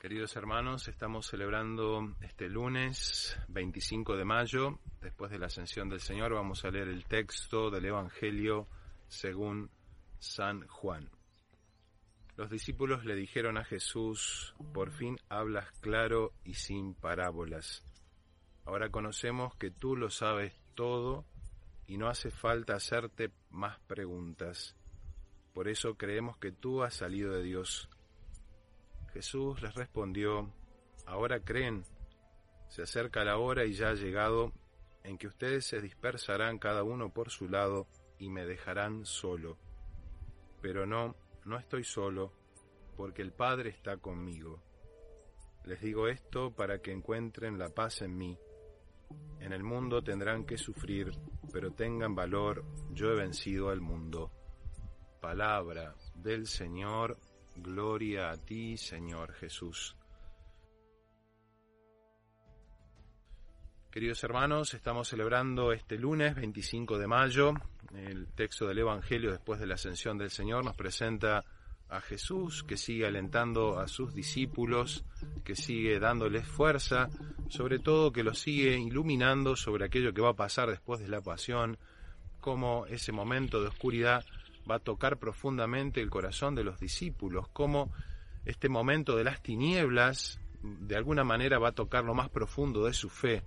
Queridos hermanos, estamos celebrando este lunes 25 de mayo, después de la ascensión del Señor, vamos a leer el texto del Evangelio según San Juan. Los discípulos le dijeron a Jesús, por fin hablas claro y sin parábolas. Ahora conocemos que tú lo sabes todo y no hace falta hacerte más preguntas. Por eso creemos que tú has salido de Dios. Jesús les respondió, ahora creen, se acerca la hora y ya ha llegado en que ustedes se dispersarán cada uno por su lado y me dejarán solo. Pero no, no estoy solo, porque el Padre está conmigo. Les digo esto para que encuentren la paz en mí. En el mundo tendrán que sufrir, pero tengan valor, yo he vencido al mundo. Palabra del Señor Gloria a ti, Señor Jesús. Queridos hermanos, estamos celebrando este lunes 25 de mayo. El texto del Evangelio después de la ascensión del Señor nos presenta a Jesús que sigue alentando a sus discípulos, que sigue dándoles fuerza, sobre todo que los sigue iluminando sobre aquello que va a pasar después de la pasión, como ese momento de oscuridad va a tocar profundamente el corazón de los discípulos, cómo este momento de las tinieblas de alguna manera va a tocar lo más profundo de su fe.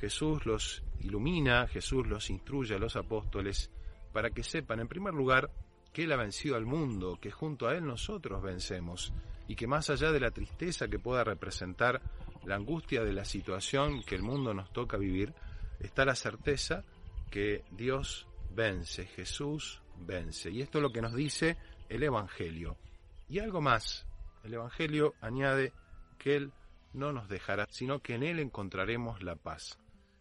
Jesús los ilumina, Jesús los instruye a los apóstoles para que sepan, en primer lugar, que Él ha vencido al mundo, que junto a Él nosotros vencemos, y que más allá de la tristeza que pueda representar la angustia de la situación que el mundo nos toca vivir, está la certeza que Dios vence, Jesús vence. Y esto es lo que nos dice el Evangelio. Y algo más, el Evangelio añade que Él no nos dejará, sino que en Él encontraremos la paz.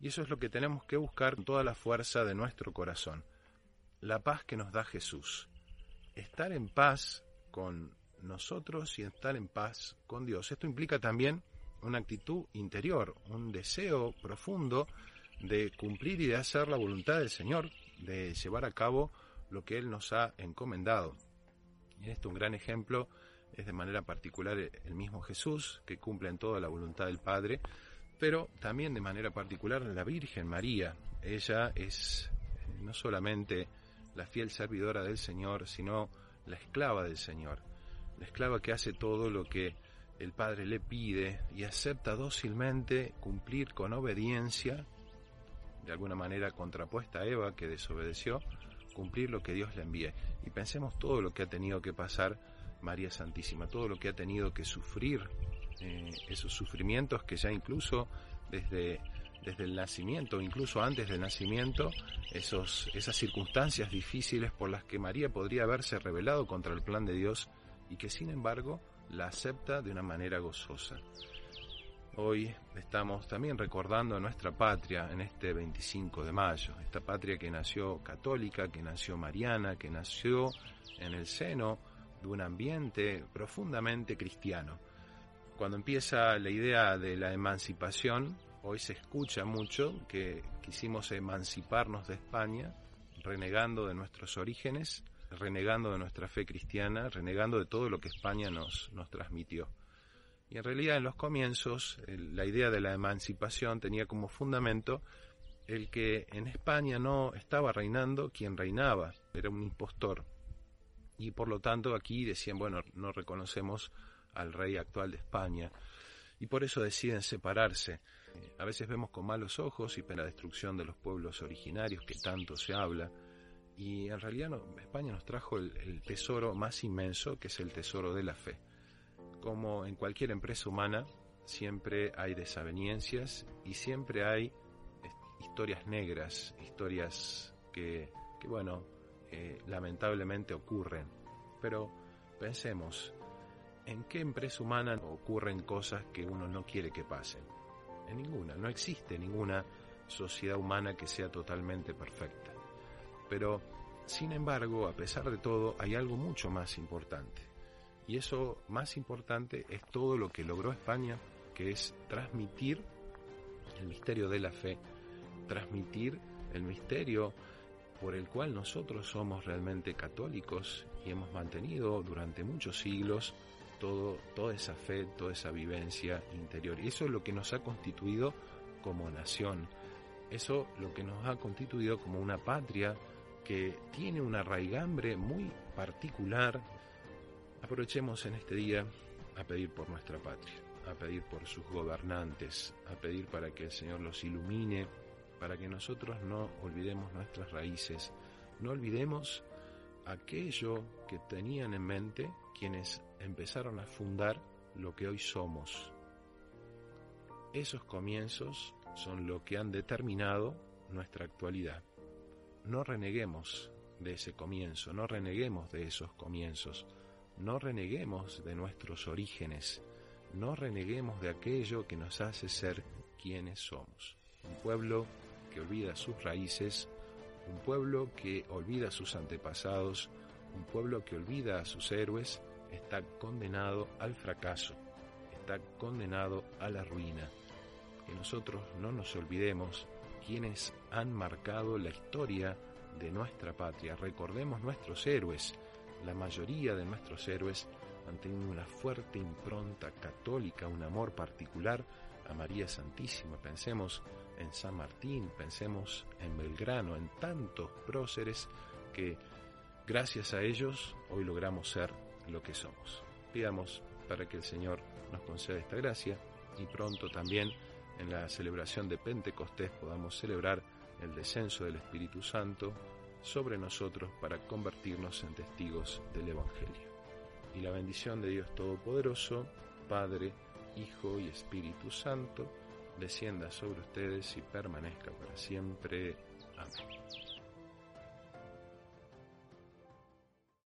Y eso es lo que tenemos que buscar con toda la fuerza de nuestro corazón. La paz que nos da Jesús. Estar en paz con nosotros y estar en paz con Dios. Esto implica también una actitud interior, un deseo profundo de cumplir y de hacer la voluntad del Señor, de llevar a cabo lo que Él nos ha encomendado. Y en esto un gran ejemplo es de manera particular el mismo Jesús, que cumple en toda la voluntad del Padre, pero también de manera particular la Virgen María. Ella es eh, no solamente la fiel servidora del Señor, sino la esclava del Señor, la esclava que hace todo lo que el Padre le pide y acepta dócilmente cumplir con obediencia, de alguna manera contrapuesta a Eva que desobedeció, cumplir lo que Dios le envíe. Y pensemos todo lo que ha tenido que pasar María Santísima, todo lo que ha tenido que sufrir, eh, esos sufrimientos que ya incluso desde, desde el nacimiento, incluso antes del nacimiento, esos, esas circunstancias difíciles por las que María podría haberse rebelado contra el plan de Dios y que sin embargo la acepta de una manera gozosa. Hoy estamos también recordando nuestra patria en este 25 de mayo, esta patria que nació católica, que nació mariana, que nació en el seno de un ambiente profundamente cristiano. Cuando empieza la idea de la emancipación, hoy se escucha mucho que quisimos emanciparnos de España, renegando de nuestros orígenes, renegando de nuestra fe cristiana, renegando de todo lo que España nos transmitió. Y en realidad en los comienzos la idea de la emancipación tenía como fundamento el que en España no estaba reinando quien reinaba, era un impostor. Y por lo tanto aquí decían, bueno, no reconocemos al rey actual de España. Y por eso deciden separarse. A veces vemos con malos ojos y la destrucción de los pueblos originarios que tanto se habla. Y en realidad España nos trajo el tesoro más inmenso, que es el tesoro de la fe como en cualquier empresa humana, siempre hay desavenencias y siempre hay historias negras, historias que, bueno, eh, lamentablemente ocurren. Pero pensemos, ¿en qué empresa humana ocurren cosas que uno no quiere que pasen? En ninguna, no existe ninguna sociedad humana que sea totalmente perfecta. Pero, sin embargo, a pesar de todo, hay algo mucho más importante. Y eso más importante es todo lo que logró España, que es transmitir el misterio de la fe, transmitir el misterio por el cual nosotros somos realmente católicos y hemos mantenido durante muchos siglos todo, toda esa fe, toda esa vivencia interior. Y eso es lo que nos ha constituido como nación. Eso lo que nos ha constituido como una patria que tiene una raigambre muy particular. Aprovechemos en este día a pedir por nuestra patria, a pedir por sus gobernantes, a pedir para que el Señor los ilumine, para que nosotros no olvidemos nuestras raíces, no olvidemos aquello que tenían en mente quienes empezaron a fundar lo que hoy somos. Esos comienzos son lo que han determinado nuestra actualidad. No reneguemos de ese comienzo, no reneguemos de esos comienzos, no reneguemos de nuestros orígenes, no reneguemos de aquello que nos hace ser quienes somos. Un pueblo que olvida sus raíces, un pueblo que olvida sus antepasados, un pueblo que olvida a sus héroes, está condenado al fracaso, está condenado a la ruina. Que nosotros no nos olvidemos quienes han marcado la historia de nuestra patria. Recordemos nuestros héroes. La mayoría de nuestros héroes han tenido una fuerte impronta católica, un amor particular a María Santísima. Pensemos en San Martín, pensemos en Belgrano, en tantos próceres que gracias a ellos hoy logramos ser lo que somos. Pidamos para que el Señor nos conceda esta gracia y pronto también en la celebración de Pentecostés podamos celebrar el descenso del Espíritu Santo sobre nosotros para convertirnos en testigos del Evangelio. Y la bendición de Dios Todopoderoso, Padre, Hijo y Espíritu Santo, descienda sobre ustedes y permanezca para siempre. Amén.